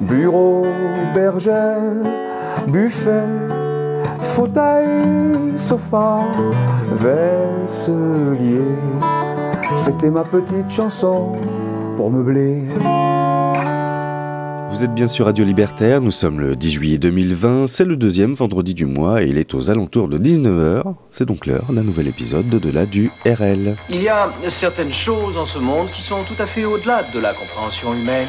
Bureau, bergère, buffet, fauteuil, sofa, vaisselier. C'était ma petite chanson pour meubler. Vous êtes bien sur Radio Libertaire, nous sommes le 10 juillet 2020, c'est le deuxième vendredi du mois et il est aux alentours de 19h. C'est donc l'heure d'un nouvel épisode d'Au-delà du RL. Il y a certaines choses en ce monde qui sont tout à fait au-delà de la compréhension humaine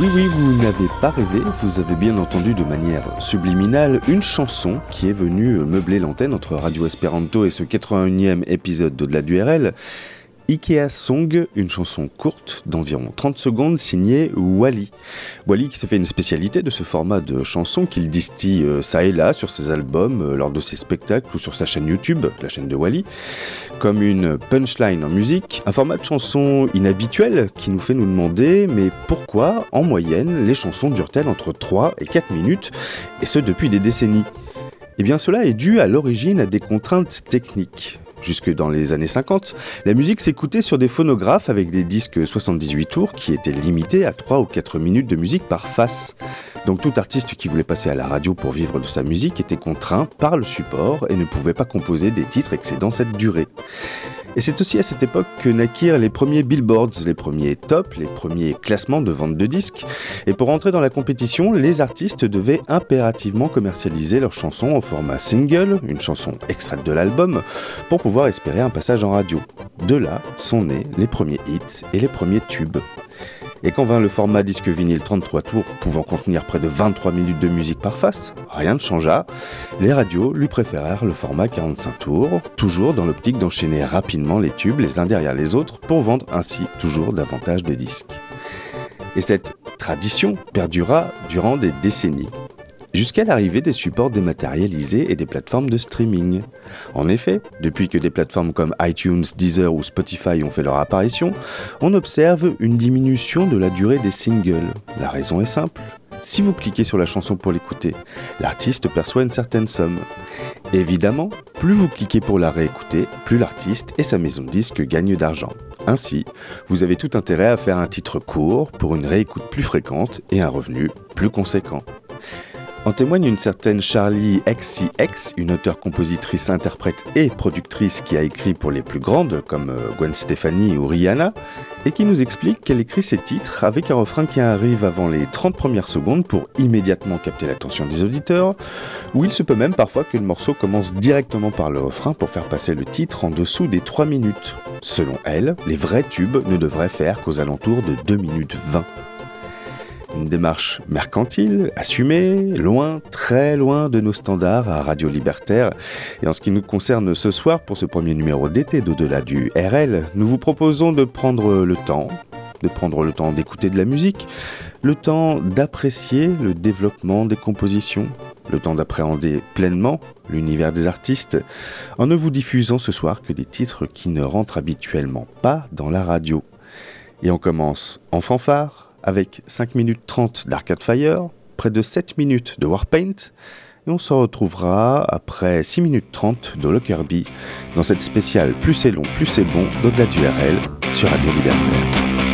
Oui, oui, vous n'avez pas rêvé, vous avez bien entendu de manière subliminale une chanson qui est venue meubler l'antenne entre Radio Esperanto et ce 81e épisode d'Au-delà du RL. Ikea Song, une chanson courte d'environ 30 secondes signée Wally. Wally qui s'est fait une spécialité de ce format de chanson qu'il distille euh, ça et là sur ses albums, euh, lors de ses spectacles ou sur sa chaîne YouTube, la chaîne de Wally, comme une punchline en musique, un format de chanson inhabituel qui nous fait nous demander mais pourquoi en moyenne les chansons durent-elles entre 3 et 4 minutes et ce depuis des décennies? Eh bien cela est dû à l'origine à des contraintes techniques. Jusque dans les années 50, la musique s'écoutait sur des phonographes avec des disques 78 tours qui étaient limités à 3 ou 4 minutes de musique par face. Donc tout artiste qui voulait passer à la radio pour vivre de sa musique était contraint par le support et ne pouvait pas composer des titres excédant cette durée. Et c'est aussi à cette époque que naquirent les premiers billboards, les premiers tops, les premiers classements de vente de disques. Et pour entrer dans la compétition, les artistes devaient impérativement commercialiser leurs chansons au format single, une chanson extraite de l'album, pour pouvoir espérer un passage en radio. De là sont nés les premiers hits et les premiers tubes. Et quand vint le format disque vinyle 33 tours, pouvant contenir près de 23 minutes de musique par face, rien ne changea. Les radios lui préférèrent le format 45 tours, toujours dans l'optique d'enchaîner rapidement les tubes les uns derrière les autres pour vendre ainsi toujours davantage de disques. Et cette tradition perdura durant des décennies jusqu'à l'arrivée des supports dématérialisés et des plateformes de streaming. En effet, depuis que des plateformes comme iTunes, Deezer ou Spotify ont fait leur apparition, on observe une diminution de la durée des singles. La raison est simple. Si vous cliquez sur la chanson pour l'écouter, l'artiste perçoit une certaine somme. Évidemment, plus vous cliquez pour la réécouter, plus l'artiste et sa maison de disques gagnent d'argent. Ainsi, vous avez tout intérêt à faire un titre court pour une réécoute plus fréquente et un revenu plus conséquent. En témoigne une certaine Charlie XCX, une auteure-compositrice, interprète et productrice qui a écrit pour les plus grandes comme euh, Gwen Stefani ou Rihanna, et qui nous explique qu'elle écrit ses titres avec un refrain qui arrive avant les 30 premières secondes pour immédiatement capter l'attention des auditeurs, ou il se peut même parfois que le morceau commence directement par le refrain pour faire passer le titre en dessous des 3 minutes. Selon elle, les vrais tubes ne devraient faire qu'aux alentours de 2 minutes 20. Une démarche mercantile, assumée, loin, très loin de nos standards à Radio Libertaire. Et en ce qui nous concerne ce soir, pour ce premier numéro d'été d'au-delà du RL, nous vous proposons de prendre le temps, de prendre le temps d'écouter de la musique, le temps d'apprécier le développement des compositions, le temps d'appréhender pleinement l'univers des artistes, en ne vous diffusant ce soir que des titres qui ne rentrent habituellement pas dans la radio. Et on commence en fanfare avec 5 minutes 30 d'Arcade Fire, près de 7 minutes de Warpaint, et on se retrouvera après 6 minutes 30 de Lockerbie dans cette spéciale Plus c'est long, plus c'est bon d'au-delà du RL sur Radio Libertaire.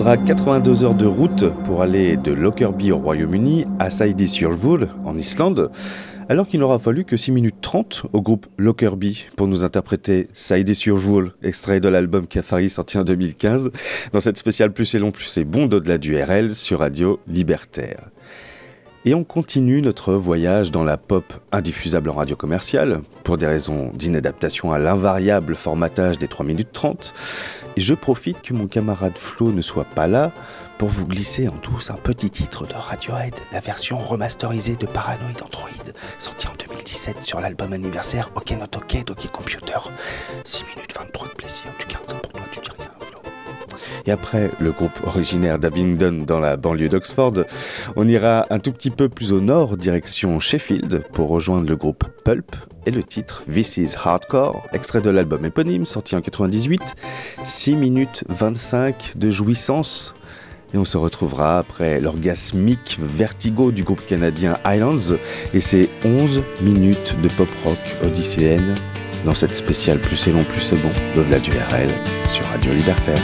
Faudra 82 heures de route pour aller de Lockerbie au Royaume-Uni à Seyðisfjörður en Islande, alors qu'il n'aura fallu que 6 minutes 30 au groupe Lockerbie pour nous interpréter Seyðisfjörður, extrait de l'album Cafari sorti en 2015, dans cette spéciale Plus c'est long, plus c'est bon d'au-delà du RL sur Radio Libertaire. Et on continue notre voyage dans la pop indiffusable en radio commerciale, pour des raisons d'inadaptation à l'invariable formatage des 3 minutes 30. Et je profite que mon camarade Flo ne soit pas là pour vous glisser en douce un petit titre de Radiohead, la version remasterisée de Paranoid Android, sortie en 2017 sur l'album anniversaire Ok Not Ok d'Ok Computer. 6 minutes 23 de plaisir, tu gardes ça pour toi, tu dis rien Flo. Et après le groupe originaire d'Abingdon dans la banlieue d'Oxford, on ira un tout petit peu plus au nord, direction Sheffield, pour rejoindre le groupe Pulp et le titre This is Hardcore, extrait de l'album éponyme sorti en 98, 6 minutes 25 de jouissance. Et on se retrouvera après l'orgasmique vertigo du groupe canadien Islands et ses 11 minutes de pop rock odysséenne dans cette spéciale Plus c'est long, plus c'est bon d'au-delà du RL sur Radio Libertaire.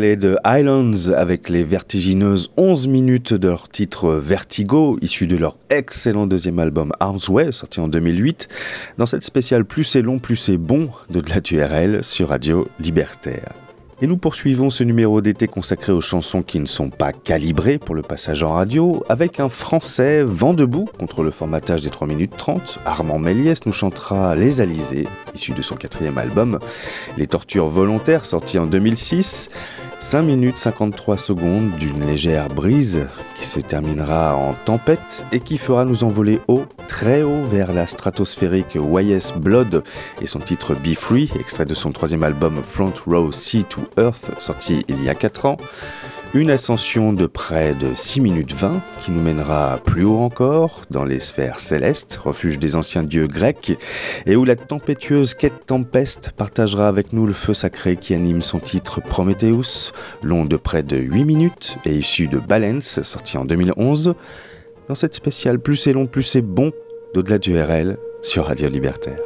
Montréalais de Highlands avec les vertigineuses 11 minutes de leur titre Vertigo, issu de leur excellent deuxième album Arms Way, sorti en 2008, dans cette spéciale Plus c'est long, plus c'est bon de la URL sur Radio Libertaire. Et nous poursuivons ce numéro d'été consacré aux chansons qui ne sont pas calibrées pour le passage en radio avec un français vent debout contre le formatage des 3 minutes 30. Armand Méliès nous chantera Les Alizés, issu de son quatrième album, Les Tortures Volontaires, sorti en 2006. 5 minutes 53 secondes d'une légère brise qui se terminera en tempête et qui fera nous envoler haut, très haut vers la stratosphérique YS Blood et son titre Be Free, extrait de son troisième album Front Row Sea to Earth, sorti il y a 4 ans. Une ascension de près de 6 minutes 20 qui nous mènera plus haut encore dans les sphères célestes, refuge des anciens dieux grecs, et où la tempétueuse quête tempeste partagera avec nous le feu sacré qui anime son titre Prometheus, long de près de 8 minutes et issu de Balance, sorti en 2011. Dans cette spéciale Plus c'est long, plus c'est bon d'au-delà du RL sur Radio Libertaire.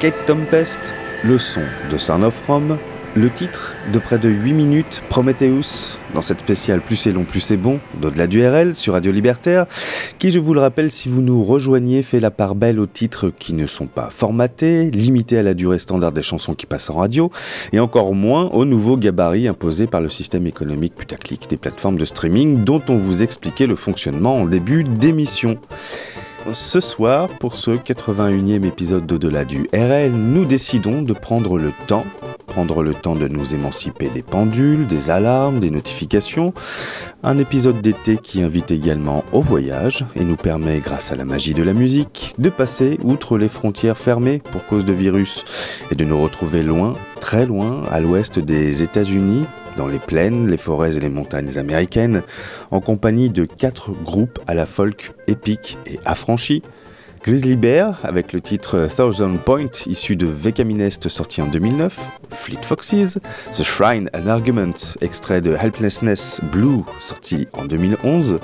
Kate Tempest, le son de Son of Rome, le titre de près de 8 minutes, Prometheus, dans cette spéciale Plus c'est long, plus c'est bon, d'au-delà du RL sur Radio Libertaire, qui, je vous le rappelle, si vous nous rejoignez, fait la part belle aux titres qui ne sont pas formatés, limités à la durée standard des chansons qui passent en radio, et encore moins au nouveau gabarit imposé par le système économique putaclic des plateformes de streaming dont on vous expliquait le fonctionnement en début d'émission. Ce soir, pour ce 81e épisode d'Au-delà du RL, nous décidons de prendre le temps, prendre le temps de nous émanciper des pendules, des alarmes, des notifications. Un épisode d'été qui invite également au voyage et nous permet, grâce à la magie de la musique, de passer outre les frontières fermées pour cause de virus et de nous retrouver loin, très loin, à l'ouest des États-Unis, dans les plaines, les forêts et les montagnes américaines, en compagnie de quatre groupes à la folk épique et affranchie. Grizzly Bear, avec le titre Thousand Point, issu de Vecaminest sorti en 2009, Fleet Foxes, The Shrine and Argument, extrait de Helplessness Blue, sorti en 2011,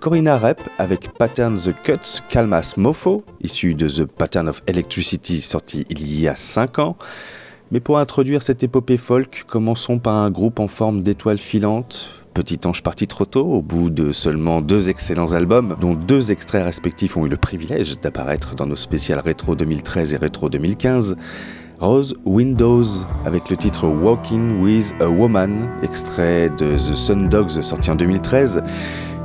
Corinna Rep avec Pattern the Cuts Calmas Mofo, issu de The Pattern of Electricity, sorti il y a 5 ans, mais pour introduire cette épopée folk, commençons par un groupe en forme d'étoile filante. Petit ange parti trop tôt, au bout de seulement deux excellents albums, dont deux extraits respectifs ont eu le privilège d'apparaître dans nos spéciales rétro 2013 et rétro 2015. Rose Windows avec le titre Walking with a Woman, extrait de The Sun Dogs sorti en 2013,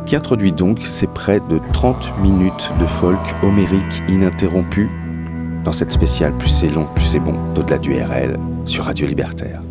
qui introduit donc ces près de 30 minutes de folk homérique ininterrompu dans cette spéciale Plus c'est long, plus c'est bon d'au-delà du RL sur Radio Libertaire.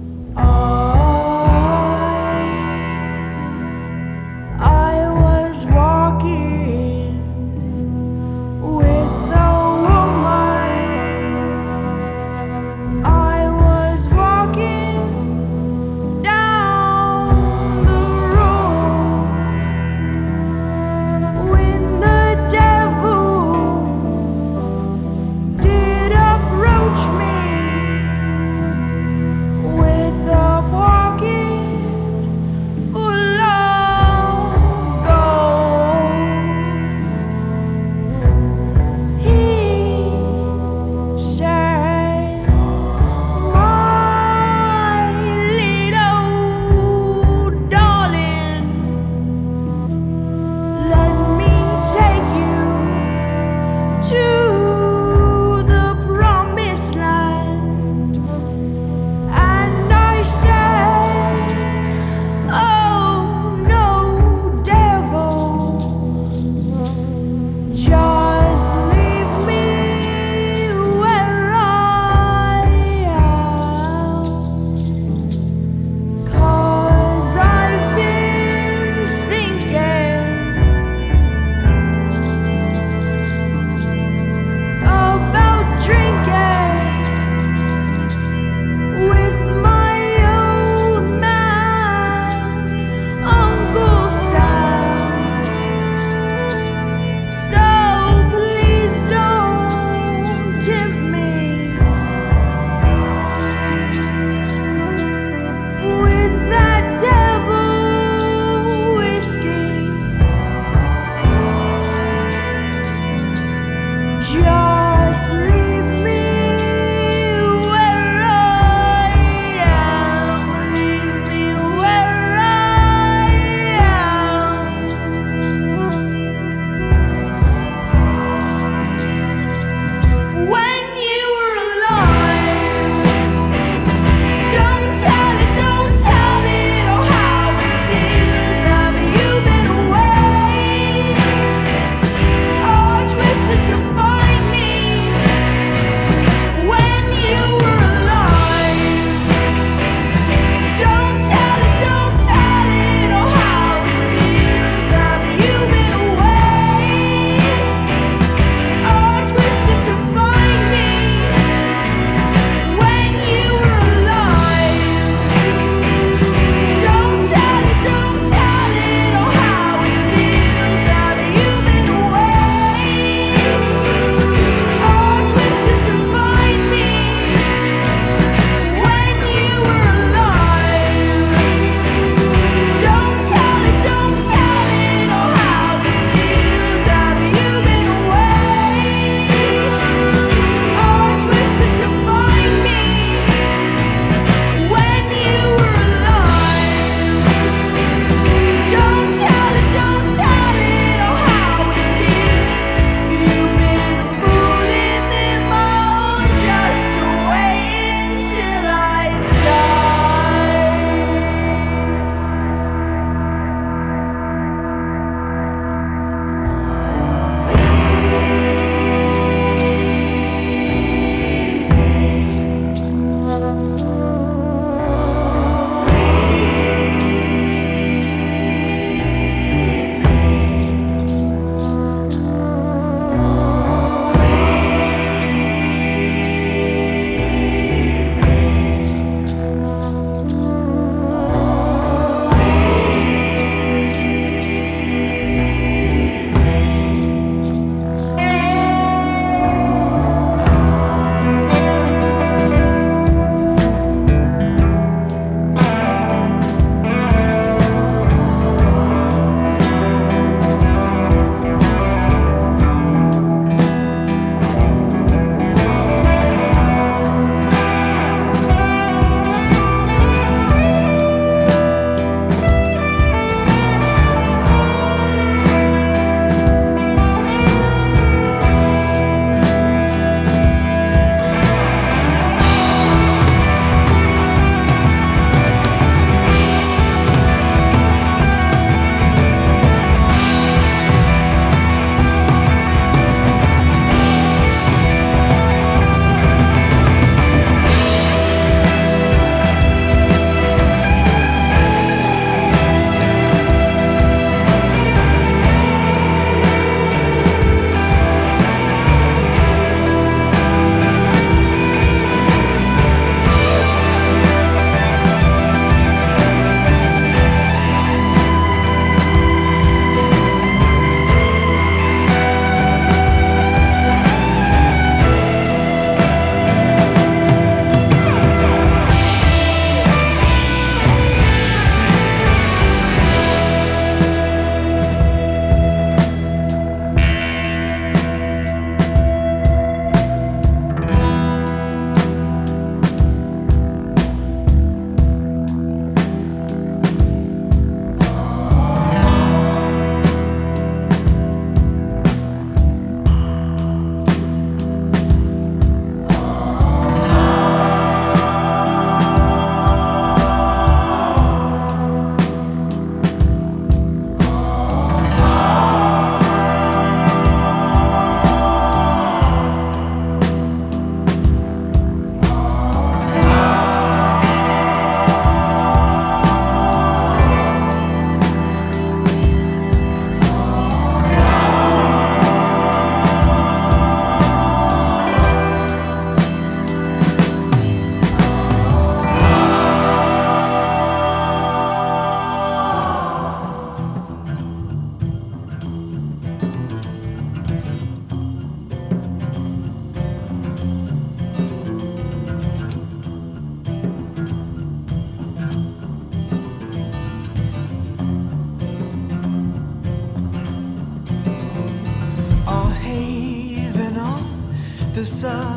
So.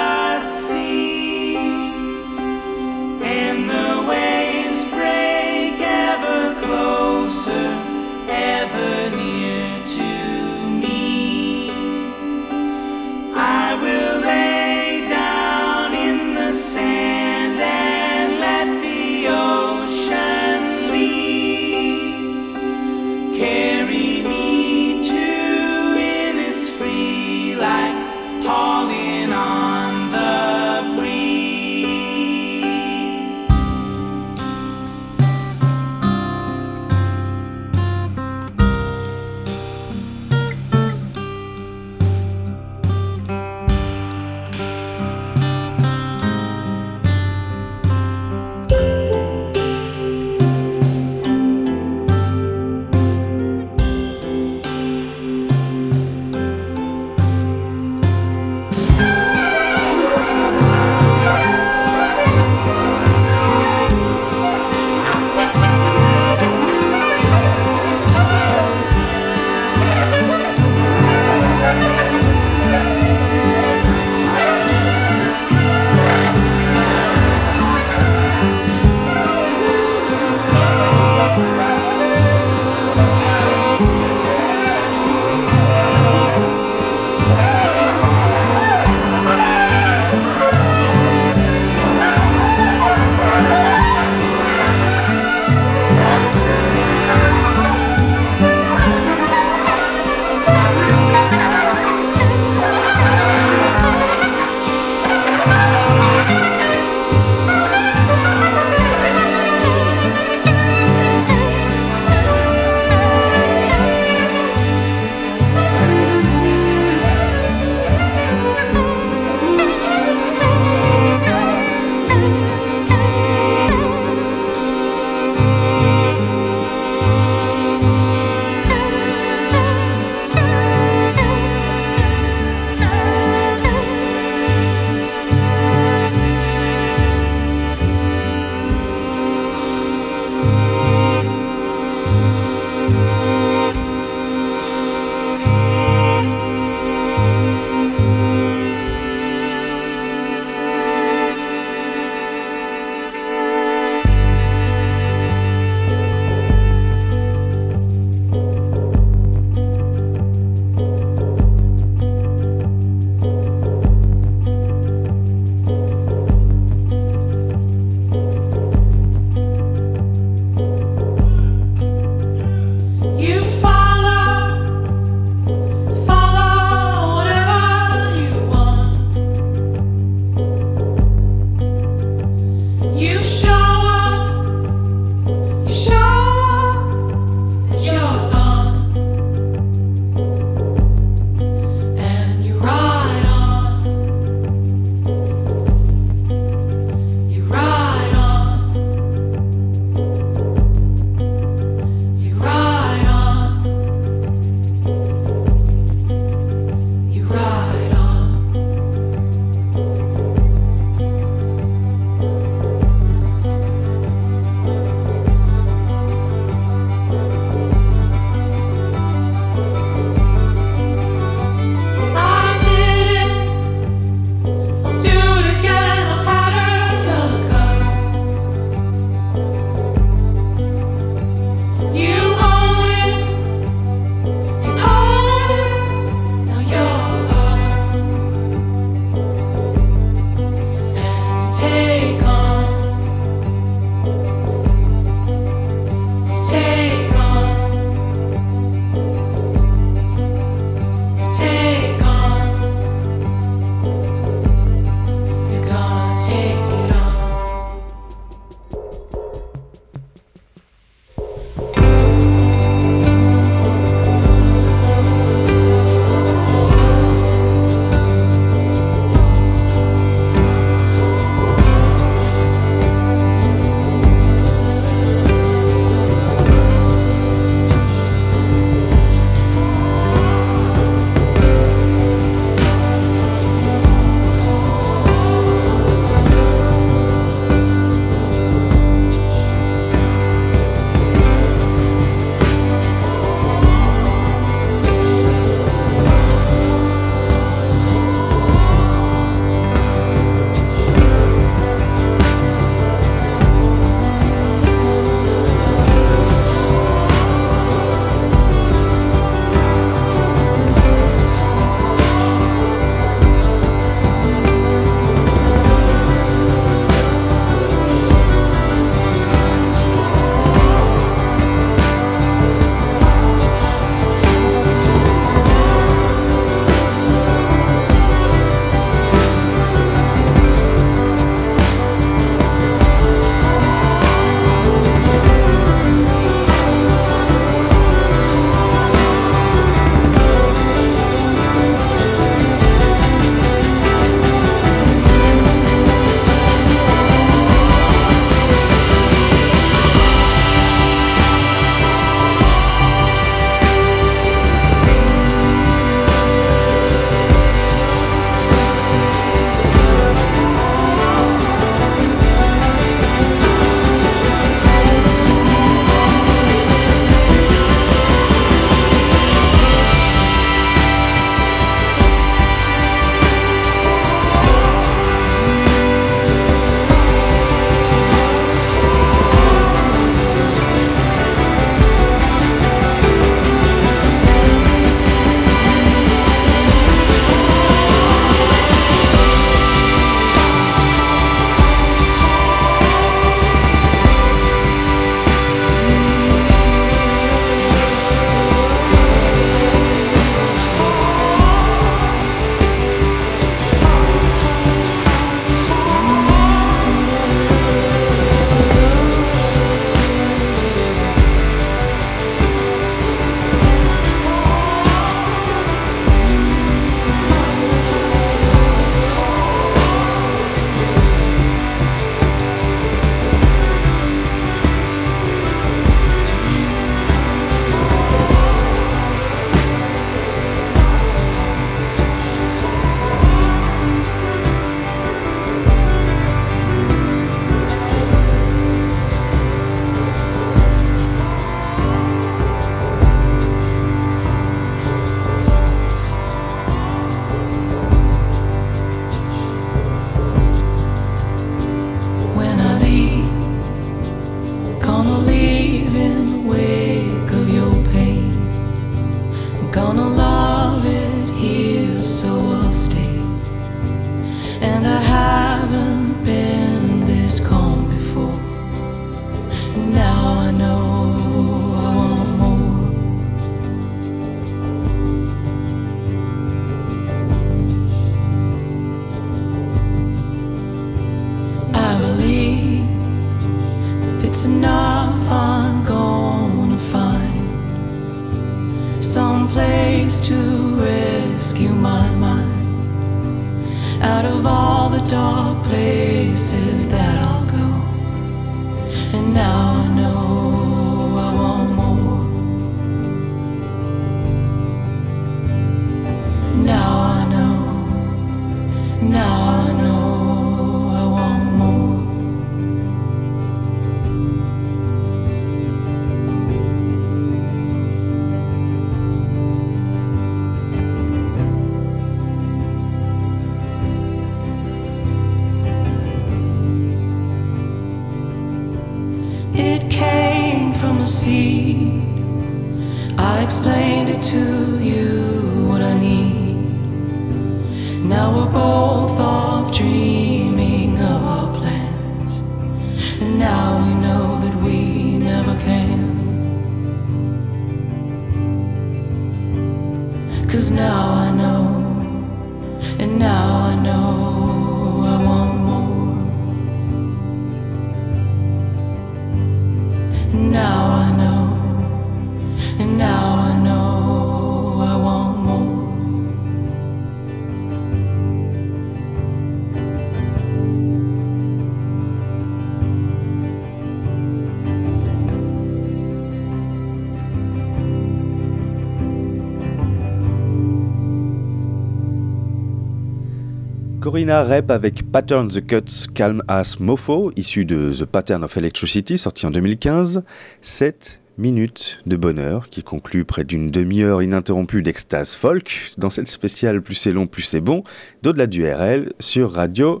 Corinna Rep avec Pattern the Cuts Calm As Mofo, issu de The Pattern of Electricity, sorti en 2015. 7 minutes de bonheur qui conclut près d'une demi-heure ininterrompue d'extase folk dans cette spéciale Plus c'est long, plus c'est bon d'au-delà du RL sur Radio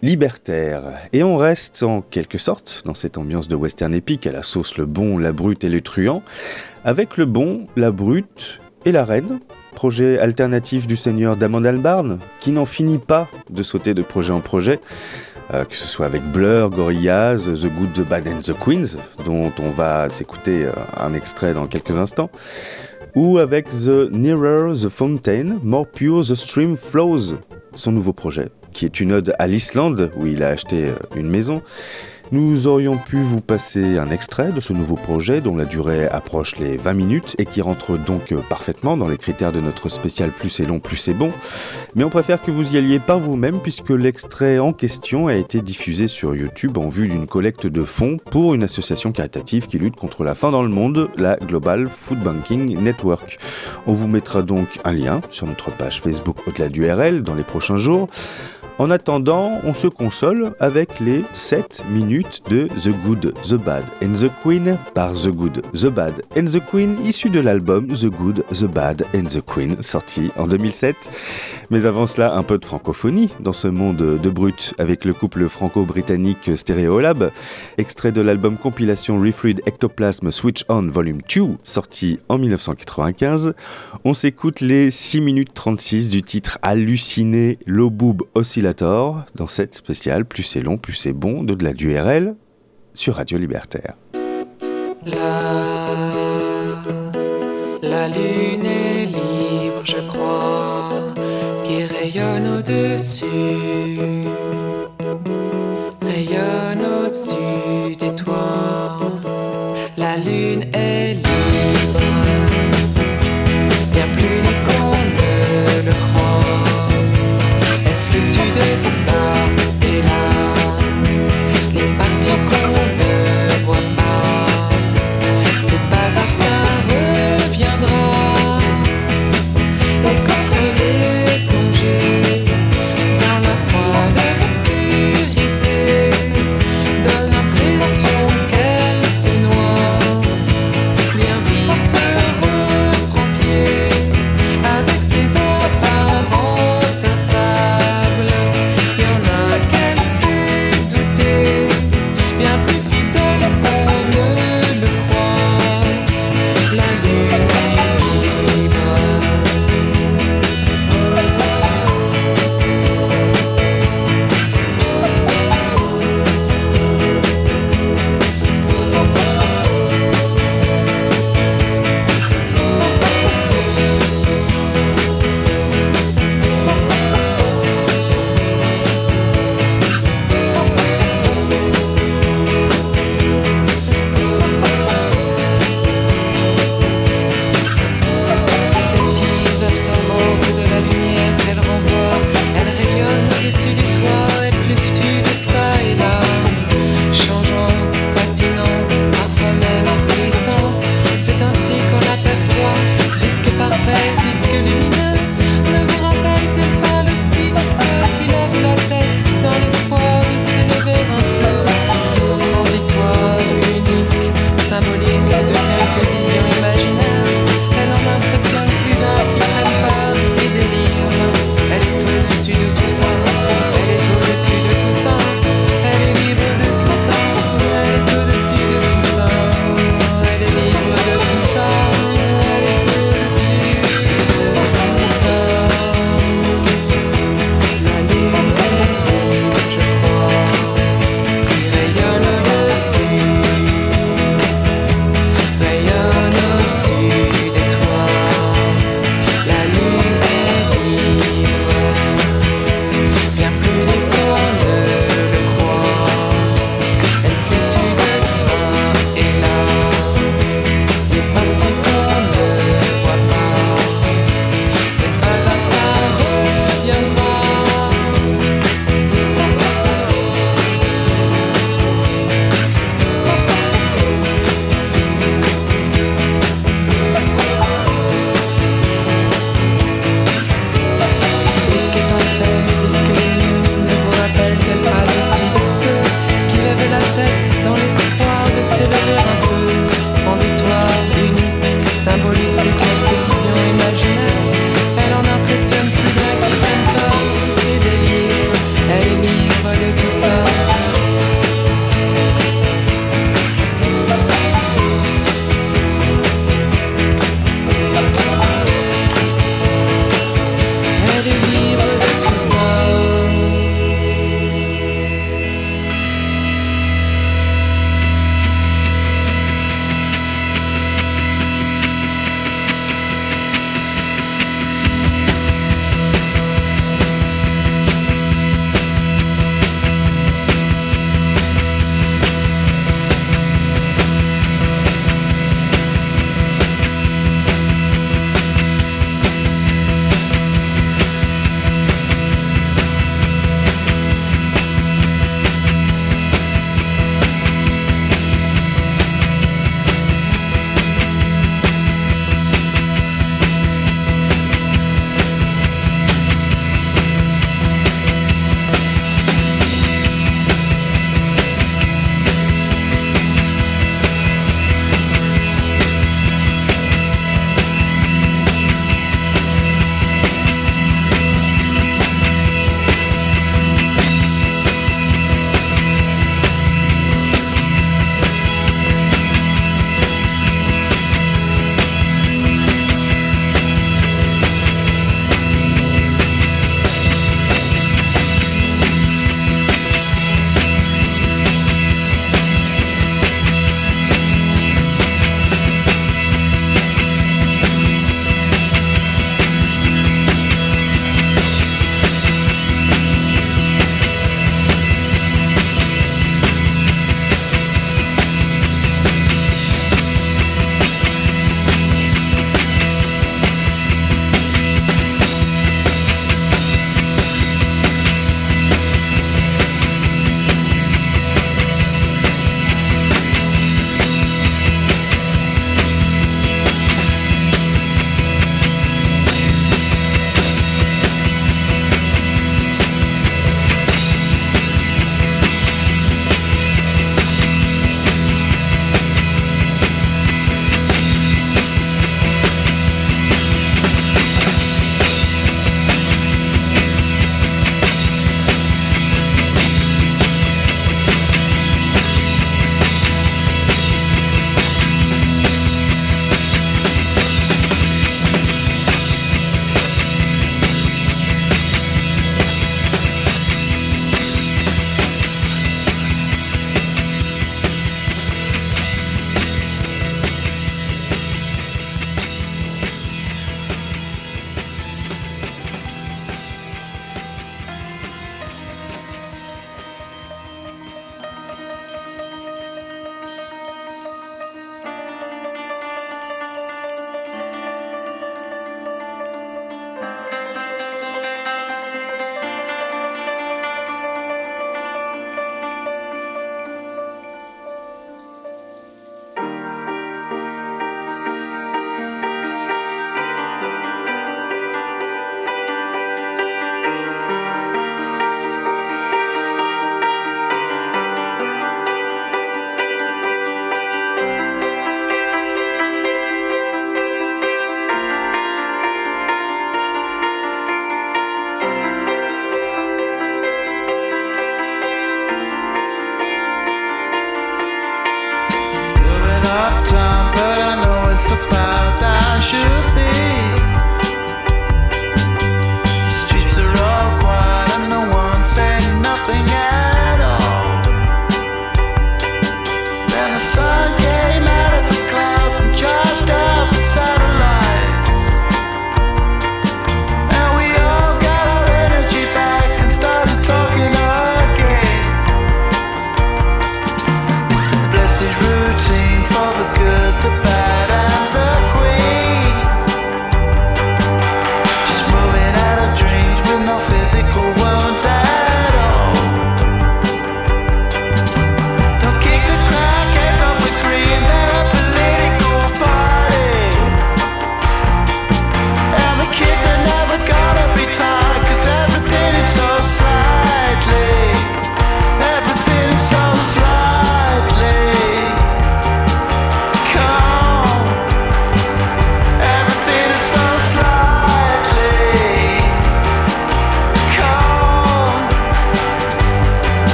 Libertaire. Et on reste en quelque sorte dans cette ambiance de western épique à la sauce le bon, la brute et le truand, avec le bon, la brute et la reine, projet alternatif du seigneur Damon Albarn, qui n'en finit pas de sauter de projet en projet, euh, que ce soit avec Blur, Gorillaz, The Good, The Bad and The Queens, dont on va s'écouter euh, un extrait dans quelques instants, ou avec The Nearer the Fountain, More Pure the Stream Flows, son nouveau projet, qui est une ode à l'Islande, où il a acheté euh, une maison. Nous aurions pu vous passer un extrait de ce nouveau projet dont la durée approche les 20 minutes et qui rentre donc parfaitement dans les critères de notre spécial Plus c'est long, plus c'est bon. Mais on préfère que vous y alliez par vous-même puisque l'extrait en question a été diffusé sur YouTube en vue d'une collecte de fonds pour une association caritative qui lutte contre la faim dans le monde, la Global Food Banking Network. On vous mettra donc un lien sur notre page Facebook au-delà du RL dans les prochains jours. En attendant, on se console avec les 7 minutes de The Good, The Bad and The Queen par The Good, The Bad and The Queen, issu de l'album The Good, The Bad and The Queen, sorti en 2007. Mais avant cela, un peu de francophonie dans ce monde de brut avec le couple franco-britannique Stereolab, extrait de l'album compilation Refluid Ectoplasm Switch On Volume 2, sorti en 1995. On s'écoute les 6 minutes 36 du titre halluciné Low Boob Dans cette spéciale Plus c'est long, plus c'est bon de la du RL sur Radio Libertaire. La, la lune est libre, je crois, qui rayonne au-dessus, rayonne au-dessus des toits. La lune est libre,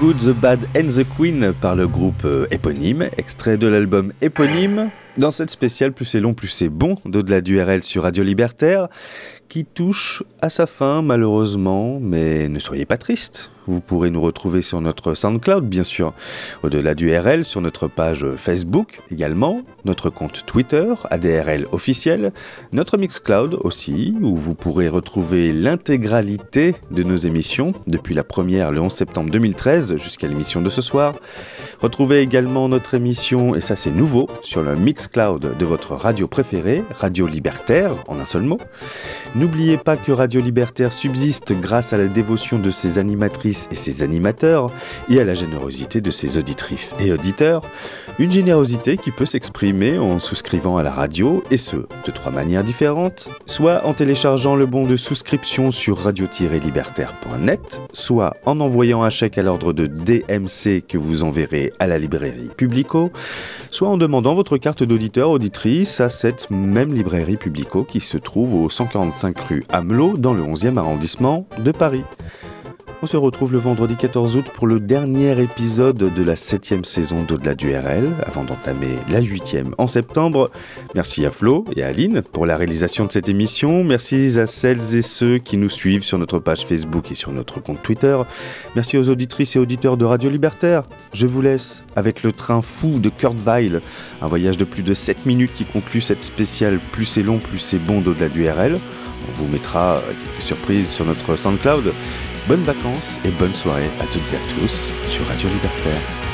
Good, The Bad and The Queen par le groupe euh, éponyme, extrait de l'album éponyme. Dans cette spéciale Plus c'est long, plus c'est bon d'au-delà du RL sur Radio Libertaire, qui touche à sa fin malheureusement, mais ne soyez pas tristes. Vous pourrez nous retrouver sur notre SoundCloud, bien sûr, au-delà du RL, sur notre page Facebook également, notre compte Twitter, ADRL officiel, notre Mixcloud aussi, où vous pourrez retrouver l'intégralité de nos émissions, depuis la première le 11 septembre 2013 jusqu'à l'émission de ce soir. Retrouvez également notre émission, et ça c'est nouveau, sur le Mixcloud de votre radio préférée, Radio Libertaire, en un seul mot. N'oubliez pas que Radio Libertaire subsiste grâce à la dévotion de ses animatrices et ses animateurs, et à la générosité de ses auditrices et auditeurs. Une générosité qui peut s'exprimer en souscrivant à la radio, et ce, de trois manières différentes, soit en téléchargeant le bon de souscription sur radio-libertaire.net, soit en envoyant un chèque à l'ordre de DMC que vous enverrez à la librairie Publico, soit en demandant votre carte d'auditeur auditrice à cette même librairie Publico qui se trouve au 145 rue Amelot dans le 11e arrondissement de Paris. On se retrouve le vendredi 14 août pour le dernier épisode de la 7 saison d'Au-delà du RL, avant d'entamer la 8 en septembre. Merci à Flo et à Aline pour la réalisation de cette émission. Merci à celles et ceux qui nous suivent sur notre page Facebook et sur notre compte Twitter. Merci aux auditrices et auditeurs de Radio Libertaire. Je vous laisse avec le train fou de Kurt Weill, un voyage de plus de 7 minutes qui conclut cette spéciale Plus c'est long, plus c'est bon d'Au-delà du RL. On vous mettra quelques surprises sur notre SoundCloud. Bonnes vacances et bonne soirée à toutes et à tous sur Radio Libertaire.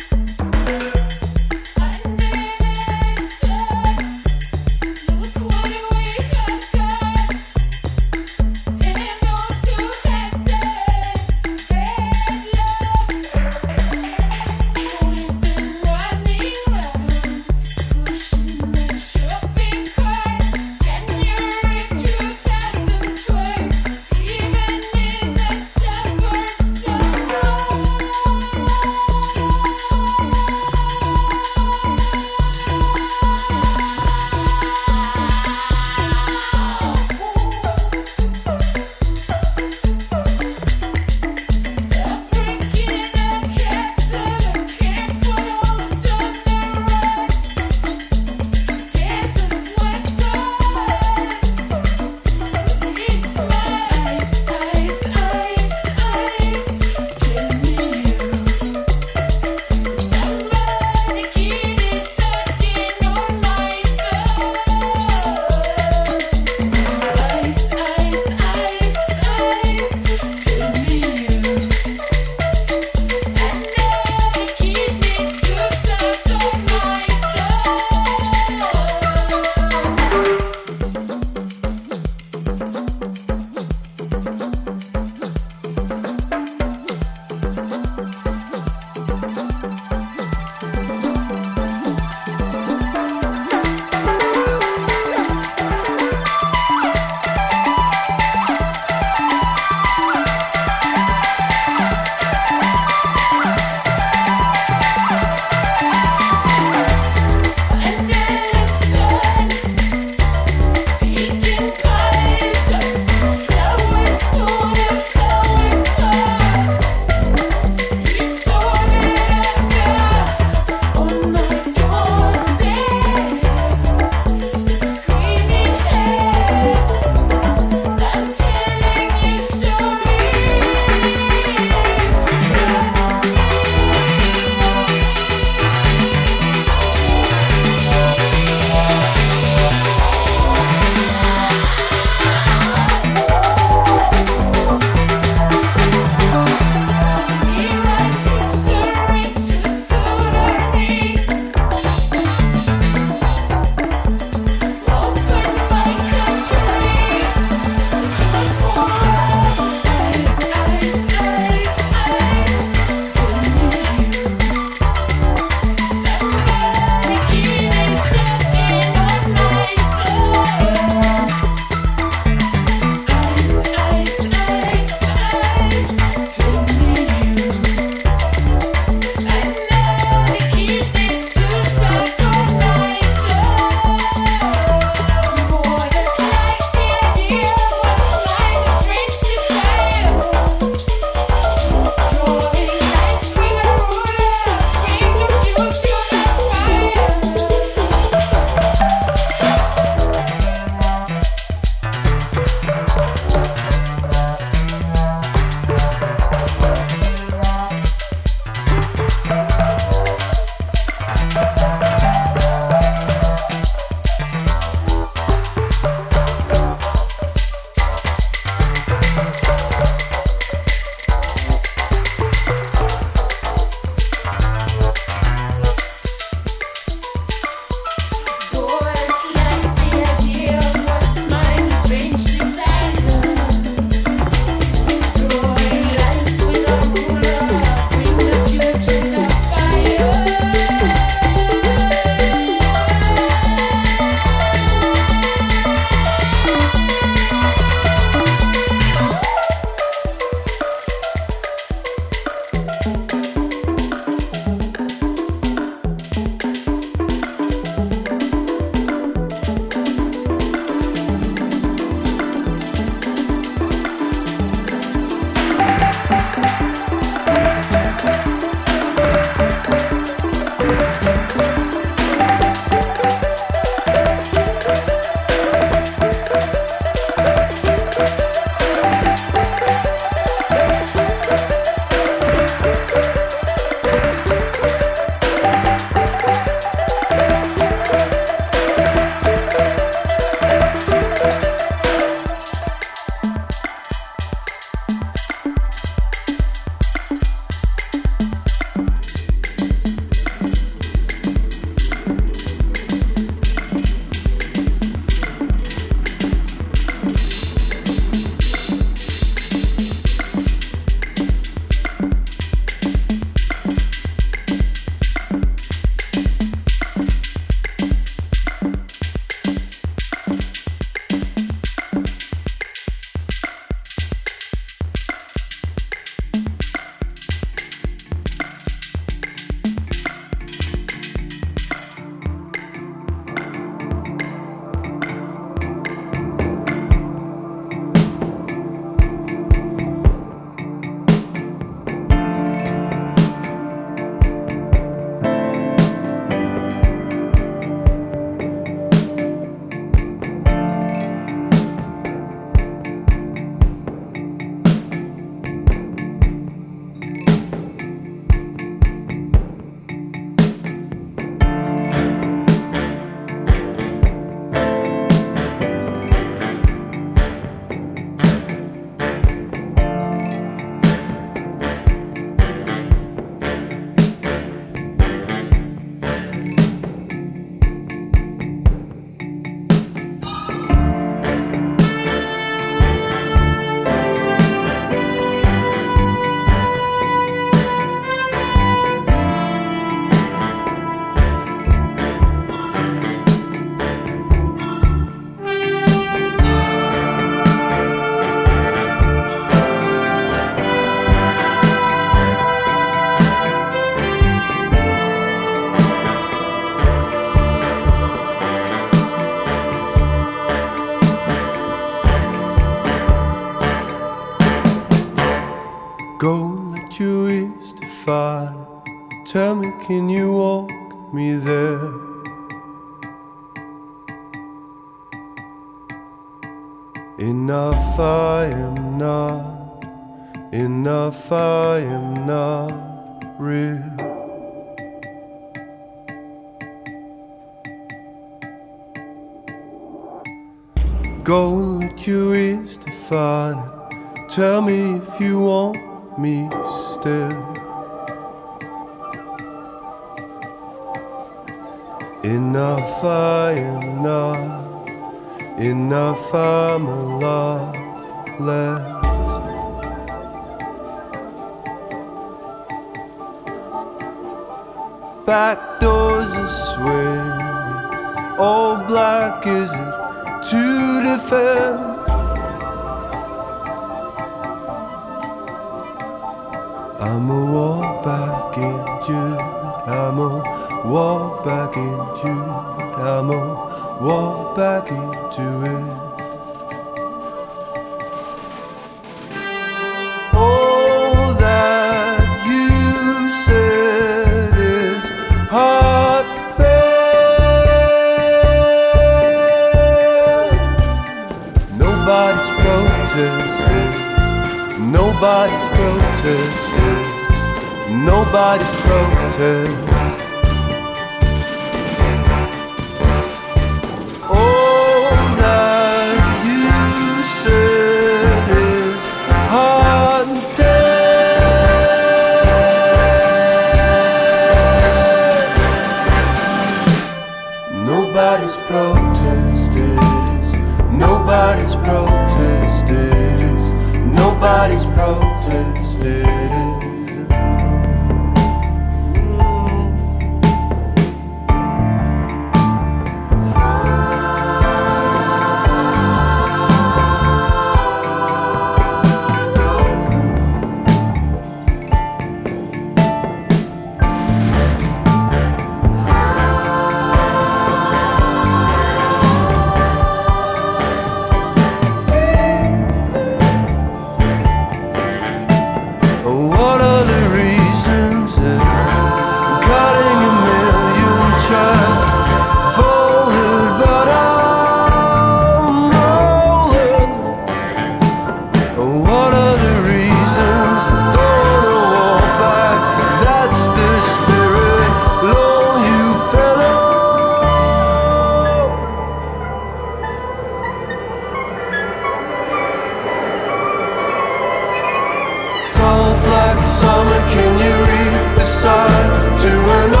Summer, can you read the sign to an